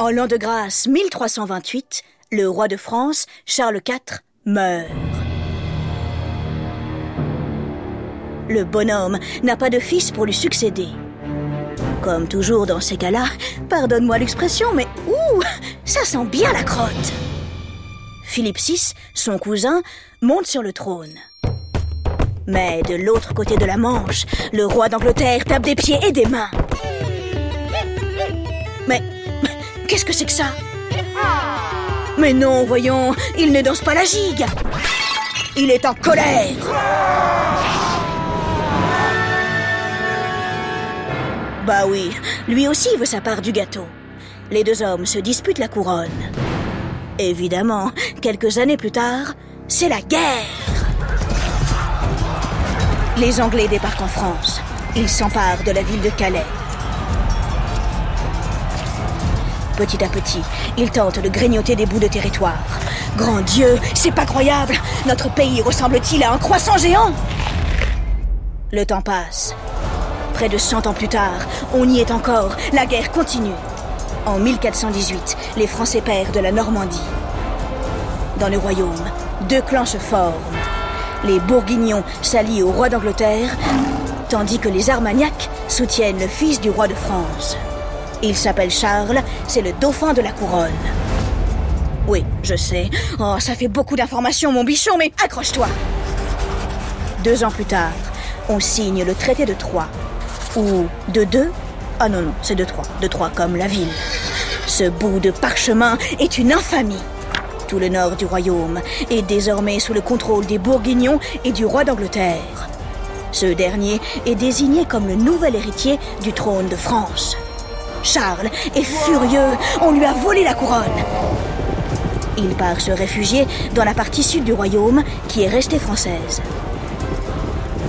En l'an de grâce 1328, le roi de France, Charles IV, meurt. Le bonhomme n'a pas de fils pour lui succéder. Comme toujours dans ces cas-là, pardonne-moi l'expression, mais ouh, ça sent bien la crotte. Philippe VI, son cousin, monte sur le trône. Mais de l'autre côté de la Manche, le roi d'Angleterre tape des pieds et des mains. Mais qu'est-ce que c'est que ça? Mais non, voyons, il ne danse pas la gigue. Il est en colère. Bah oui, lui aussi veut sa part du gâteau. Les deux hommes se disputent la couronne. Évidemment, quelques années plus tard, c'est la guerre. Les Anglais débarquent en France. Ils s'emparent de la ville de Calais. Petit à petit, ils tentent de grignoter des bouts de territoire. Grand Dieu, c'est pas croyable Notre pays ressemble-t-il à un croissant géant? Le temps passe. Près de 100 ans plus tard, on y est encore, la guerre continue. En 1418, les Français perdent la Normandie. Dans le royaume, deux clans se forment. Les Bourguignons s'allient au roi d'Angleterre, tandis que les Armagnacs soutiennent le fils du roi de France. Il s'appelle Charles, c'est le dauphin de la couronne. Oui, je sais. Oh, ça fait beaucoup d'informations, mon bichon, mais accroche-toi. Deux ans plus tard, on signe le traité de Troyes, ou de deux? Ah non, non, c'est de trois. De trois comme la ville. Ce bout de parchemin est une infamie. Tout le nord du royaume est désormais sous le contrôle des Bourguignons et du roi d'Angleterre. Ce dernier est désigné comme le nouvel héritier du trône de France. Charles est furieux, on lui a volé la couronne. Il part se réfugier dans la partie sud du royaume qui est restée française.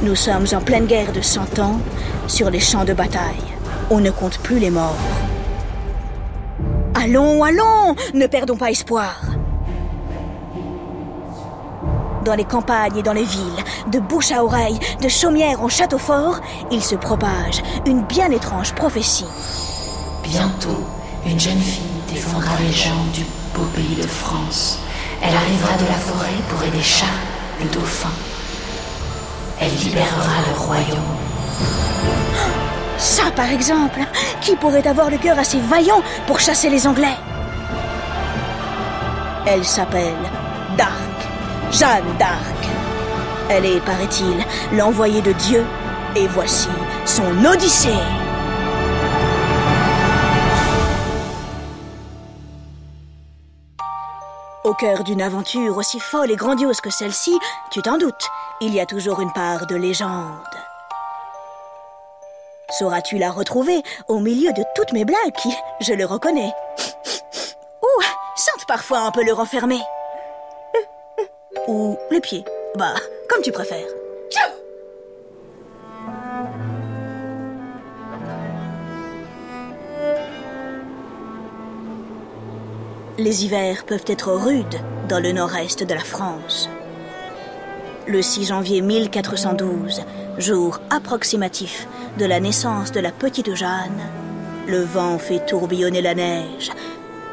Nous sommes en pleine guerre de Cent Ans, sur les champs de bataille. On ne compte plus les morts. Allons, allons, ne perdons pas espoir. Dans les campagnes et dans les villes, de bouche à oreille, de chaumière en château fort, il se propage une bien étrange prophétie. Bientôt, une jeune fille défendra les gens du beau pays de France. Elle arrivera de la forêt pour aider Charles, le dauphin. Elle libérera le royaume. Ça, par exemple, qui pourrait avoir le cœur assez vaillant pour chasser les Anglais? Elle s'appelle Dark, Jeanne d'Arc. Elle est, paraît-il, l'envoyée de Dieu, et voici son Odyssée. Au cœur d'une aventure aussi folle et grandiose que celle-ci, tu t'en doutes, il y a toujours une part de légende. Sauras-tu la retrouver au milieu de toutes mes blagues qui, je le reconnais, ou sentent parfois un peu le renfermer Ou les pieds Bah, comme tu préfères. Les hivers peuvent être rudes dans le nord-est de la France. Le 6 janvier 1412, jour approximatif de la naissance de la petite Jeanne, le vent fait tourbillonner la neige.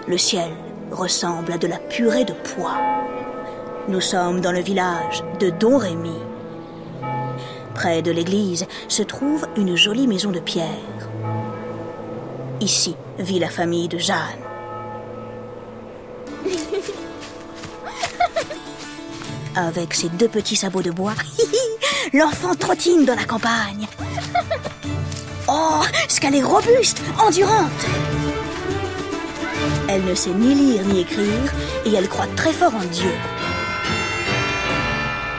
Le ciel ressemble à de la purée de pois. Nous sommes dans le village de Don Rémy. Près de l'église se trouve une jolie maison de pierre. Ici vit la famille de Jeanne. Avec ses deux petits sabots de bois, l'enfant trottine dans la campagne. Oh, ce qu'elle est robuste, endurante. Elle ne sait ni lire ni écrire et elle croit très fort en Dieu.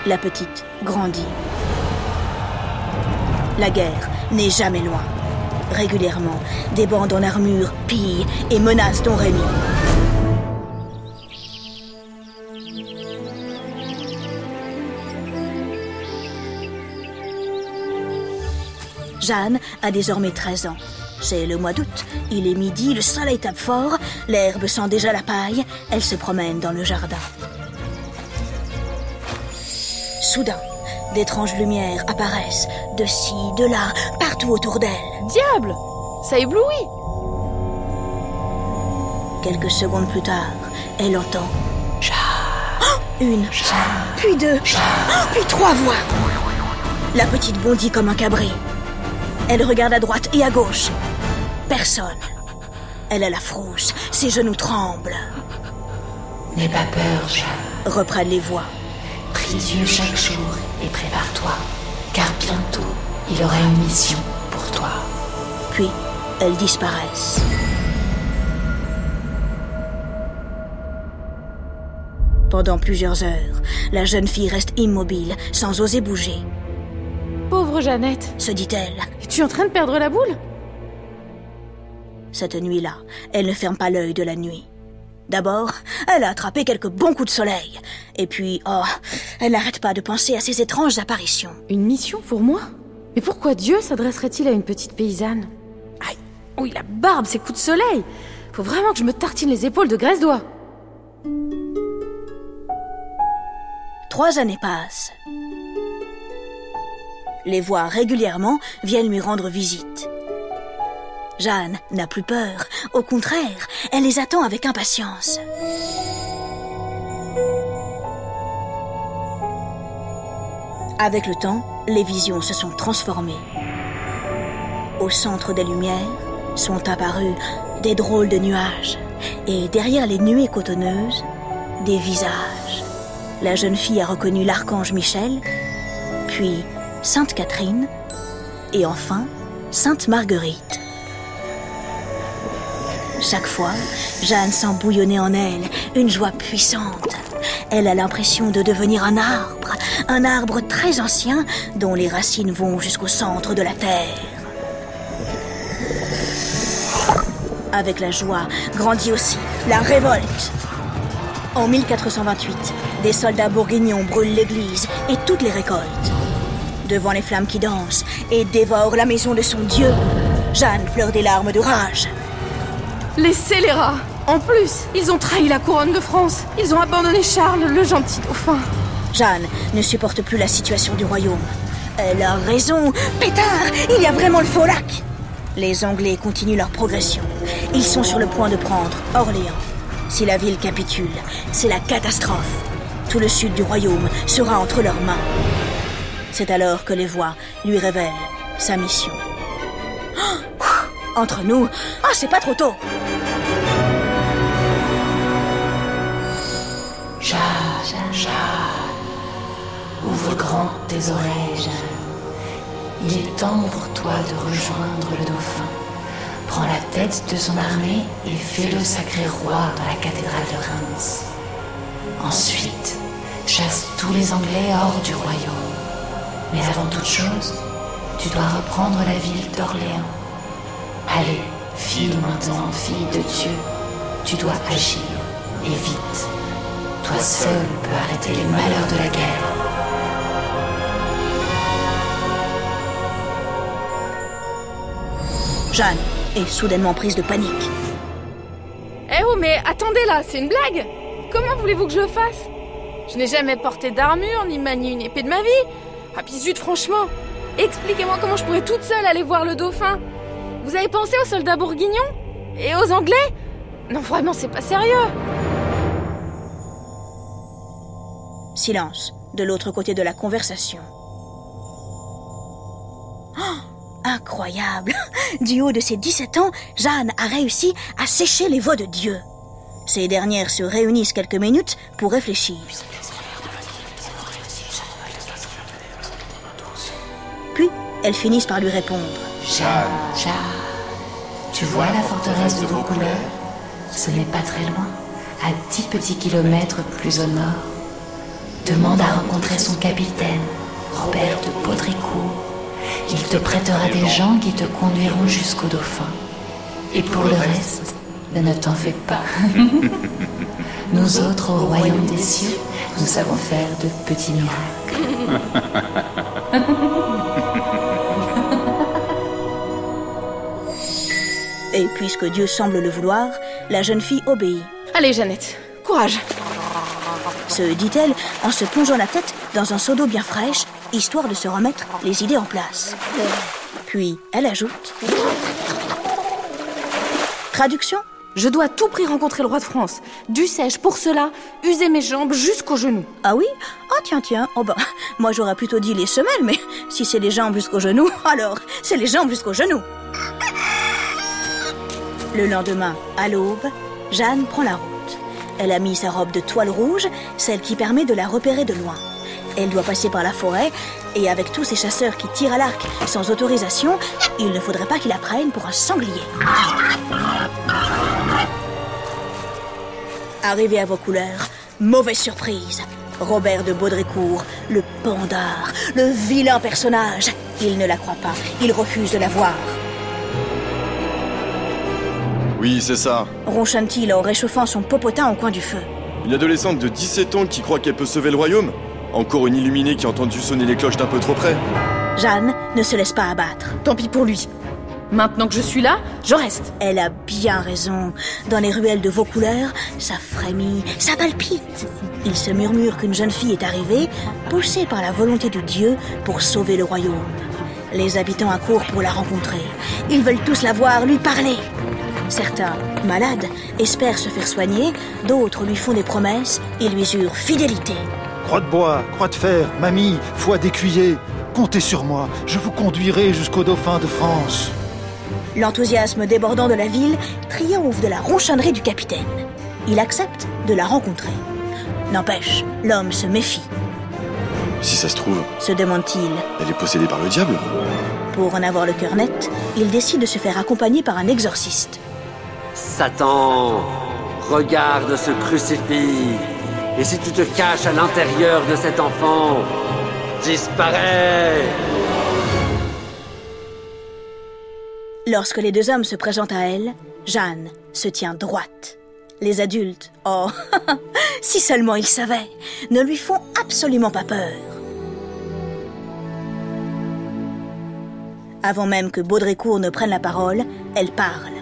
La petite grandit. La guerre n'est jamais loin. Régulièrement, des bandes en armure pillent et menacent Don Rémy. Jeanne a désormais 13 ans. C'est le mois d'août, il est midi, le soleil tape fort, l'herbe sent déjà la paille, elle se promène dans le jardin. Soudain, d'étranges lumières apparaissent, de ci, de là, partout autour d'elle. Diable Ça éblouit Quelques secondes plus tard, elle entend une, puis deux, puis trois voix. La petite bondit comme un cabri. Elle regarde à droite et à gauche. Personne. Elle a la frousse, ses genoux tremblent. N'aie pas peur, Jeanne. Reprennent les voix. Prie Dieu chaque jour et prépare-toi, car bientôt il aura une mission pour toi. Puis, elles disparaissent. Pendant plusieurs heures, la jeune fille reste immobile, sans oser bouger. Pauvre Jeannette, Se dit-elle, es-tu en train de perdre la boule? Cette nuit-là, elle ne ferme pas l'œil de la nuit. D'abord, elle a attrapé quelques bons coups de soleil. Et puis, oh, elle n'arrête pas de penser à ces étranges apparitions. Une mission pour moi? Mais pourquoi Dieu s'adresserait-il à une petite paysanne? Aïe Oui, la barbe, ces coups de soleil Faut vraiment que je me tartine les épaules de graisse d'oie Trois années passent. Les voix régulièrement viennent lui rendre visite. Jeanne n'a plus peur. Au contraire, elle les attend avec impatience. Avec le temps, les visions se sont transformées. Au centre des lumières sont apparus des drôles de nuages et derrière les nuées cotonneuses, des visages. La jeune fille a reconnu l'archange Michel, puis Sainte Catherine et enfin Sainte Marguerite. Chaque fois, Jeanne sent bouillonner en elle une joie puissante. Elle a l'impression de devenir un arbre, un arbre très ancien dont les racines vont jusqu'au centre de la terre. Avec la joie grandit aussi la révolte. En 1428, des soldats bourguignons brûlent l'église et toutes les récoltes. Devant les flammes qui dansent et dévorent la maison de son Dieu, Jeanne pleure des larmes de rage. Les scélérats En plus, ils ont trahi la couronne de France Ils ont abandonné Charles, le gentil dauphin Jeanne ne supporte plus la situation du royaume. Elle a raison. Pétard, il y a vraiment le faux lac. Les Anglais continuent leur progression. Ils sont sur le point de prendre Orléans. Si la ville capitule, c'est la catastrophe. Tout le sud du royaume sera entre leurs mains. C'est alors que les voix lui révèlent sa mission. Oh, entre nous, ah, c'est pas trop tôt. Jeanne, Jeanne, ouvre grand tes oreilles, Jeanne. Il est temps pour toi de rejoindre le dauphin. Prends la tête de son armée et fais-le sacré roi dans la cathédrale de Reims. Ensuite, chasse tous les Anglais hors du royaume. Mais avant toute chose, tu dois reprendre la ville d'Orléans. Allez, fille maintenant, fille de Dieu, tu dois agir, et vite. Toi seul peux arrêter les malheurs de la guerre. Jeanne est soudainement prise de panique. Eh oh, mais attendez là, c'est une blague Comment voulez-vous que je le fasse? Je n'ai jamais porté d'armure ni manié une épée de ma vie. Ah franchement, expliquez-moi comment je pourrais toute seule aller voir le dauphin. Vous avez pensé aux soldats bourguignons Et aux Anglais? Non, vraiment, c'est pas sérieux. Silence, de l'autre côté de la conversation. Oh, incroyable Du haut de ses 17 ans, Jeanne a réussi à sécher les voix de Dieu. Ces dernières se réunissent quelques minutes pour réfléchir. Elles finissent par lui répondre. Jeanne, Jeanne, tu vois la forteresse de Vaucouleurs Ce n'est pas très loin, à dix petits kilomètres plus au nord. Demande à rencontrer son capitaine, Robert de Baudricourt. Il te prêtera des gens qui te conduiront jusqu'au dauphin. Et pour le reste, ne t'en fais pas. Nous autres, au royaume des cieux, nous savons faire de petits miracles. Et puisque Dieu semble le vouloir, la jeune fille obéit. Allez, Jeannette, courage Se dit-elle en se plongeant la tête dans un seau d'eau bien fraîche, histoire de se remettre les idées en place. Puis elle ajoute Traduction Je dois à tout prix rencontrer le roi de France. Dussé-je pour cela user mes jambes jusqu'aux genoux Ah oui? Oh tiens, tiens. Oh bah, moi j'aurais plutôt dit les semelles, mais si c'est les jambes jusqu'aux genoux, alors c'est les jambes jusqu'aux genoux. Le lendemain, à l'aube, Jeanne prend la route. Elle a mis sa robe de toile rouge, celle qui permet de la repérer de loin. Elle doit passer par la forêt, et avec tous ces chasseurs qui tirent à l'arc sans autorisation, il ne faudrait pas qu'il la prenne pour un sanglier. Arrivé à vos couleurs, mauvaise surprise. Robert de Baudricourt, le pandard, le vilain personnage. Il ne la croit pas, il refuse de la voir. Oui, c'est ça. Ronchonne-t-il en réchauffant son popotin au coin du feu. Une adolescente de 17 ans qui croit qu'elle peut sauver le royaume Encore une illuminée qui a entendu sonner les cloches d'un peu trop près Jeanne ne se laisse pas abattre. Tant pis pour lui. Maintenant que je suis là, je reste. Elle a bien raison. Dans les ruelles de vos couleurs, ça frémit, ça palpite. Il se murmure qu'une jeune fille est arrivée, poussée par la volonté de Dieu pour sauver le royaume. Les habitants accourent pour la rencontrer. Ils veulent tous la voir, lui parler. Certains, malades, espèrent se faire soigner, d'autres lui font des promesses et lui jurent fidélité. Croix de bois, croix de fer, mamie, foi d'écuyer, comptez sur moi, je vous conduirai jusqu'au dauphin de France. L'enthousiasme débordant de la ville triomphe de la ronchonnerie du capitaine. Il accepte de la rencontrer. N'empêche, l'homme se méfie. Si ça se trouve, Se demande-t-il. elle est possédée par le diable Pour en avoir le cœur net, il décide de se faire accompagner par un exorciste. Satan, regarde ce crucifix. Et si tu te caches à l'intérieur de cet enfant, disparais. Lorsque les deux hommes se présentent à elle, Jeanne se tient droite. Les adultes, oh, si seulement ils savaient, ne lui font absolument pas peur. Avant même que Baudricourt ne prenne la parole, elle parle.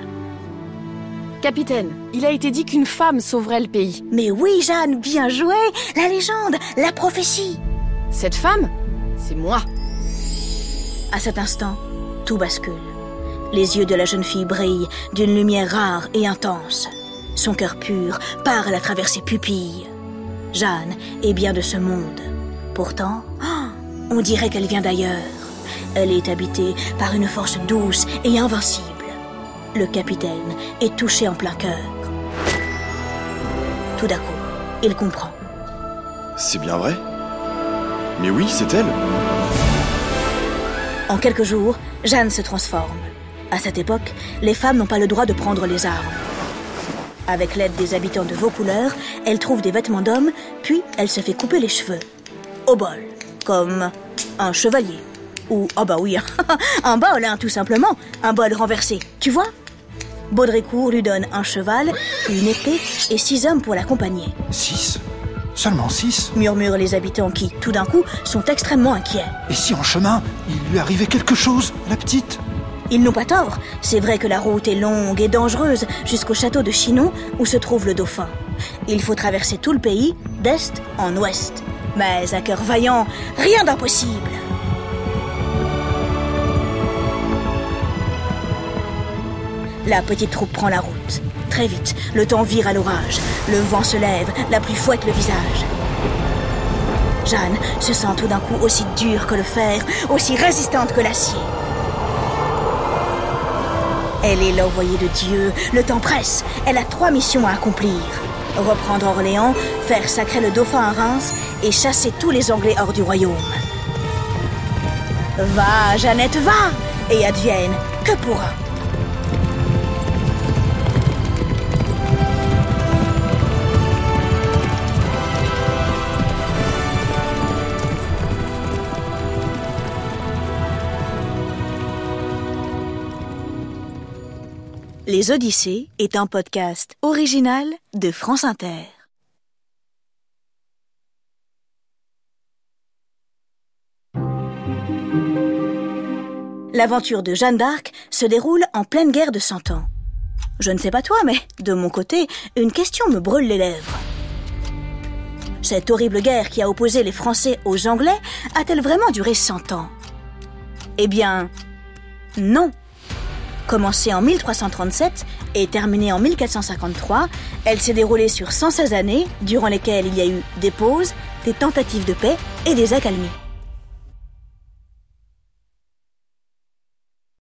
Capitaine, il a été dit qu'une femme sauverait le pays. Mais oui, Jeanne, bien joué La légende, la prophétie Cette femme, c'est moi. À cet instant, tout bascule. Les yeux de la jeune fille brillent d'une lumière rare et intense. Son cœur pur parle à travers ses pupilles. Jeanne est bien de ce monde. Pourtant, oh, on dirait qu'elle vient d'ailleurs. Elle est habitée par une force douce et invincible. Le capitaine est touché en plein cœur. Tout d'un coup, il comprend. C'est bien vrai Mais oui, c'est elle En quelques jours, Jeanne se transforme. À cette époque, les femmes n'ont pas le droit de prendre les armes. Avec l'aide des habitants de vos couleurs, elle trouve des vêtements d'hommes, puis elle se fait couper les cheveux. Au bol, comme un chevalier. Ou, oh bah oui, un bol, hein, tout simplement. Un bol renversé, tu vois? Baudricourt lui donne un cheval, une épée et six hommes pour l'accompagner. Six? Seulement six? Murmurent les habitants qui, tout d'un coup, sont extrêmement inquiets. Et si en chemin, il lui arrivait quelque chose, la petite? Ils n'ont pas tort. C'est vrai que la route est longue et dangereuse jusqu'au château de Chinon où se trouve le dauphin. Il faut traverser tout le pays, d'est en ouest. Mais à cœur vaillant, rien d'impossible. La petite troupe prend la route. Très vite, le temps vire à l'orage. Le vent se lève, la pluie fouette le visage. Jeanne se sent tout d'un coup aussi dure que le fer, aussi résistante que l'acier. Elle est l'envoyée de Dieu. Le temps presse. Elle a trois missions à accomplir. Reprendre Orléans, faire sacrer le dauphin à Reims et chasser tous les Anglais hors du royaume. Va, Jeannette, va Et advienne que pourra? Les Odyssées est un podcast original de France Inter. L'aventure de Jeanne d'Arc se déroule en pleine guerre de Cent Ans. Je ne sais pas toi, mais de mon côté, une question me brûle les lèvres. Cette horrible guerre qui a opposé les Français aux Anglais a-t-elle vraiment duré 100 ans? Eh bien, non. Commencée en 1337 et terminée en 1453, elle s'est déroulée sur 116 années, durant lesquelles il y a eu des pauses, des tentatives de paix et des accalmies.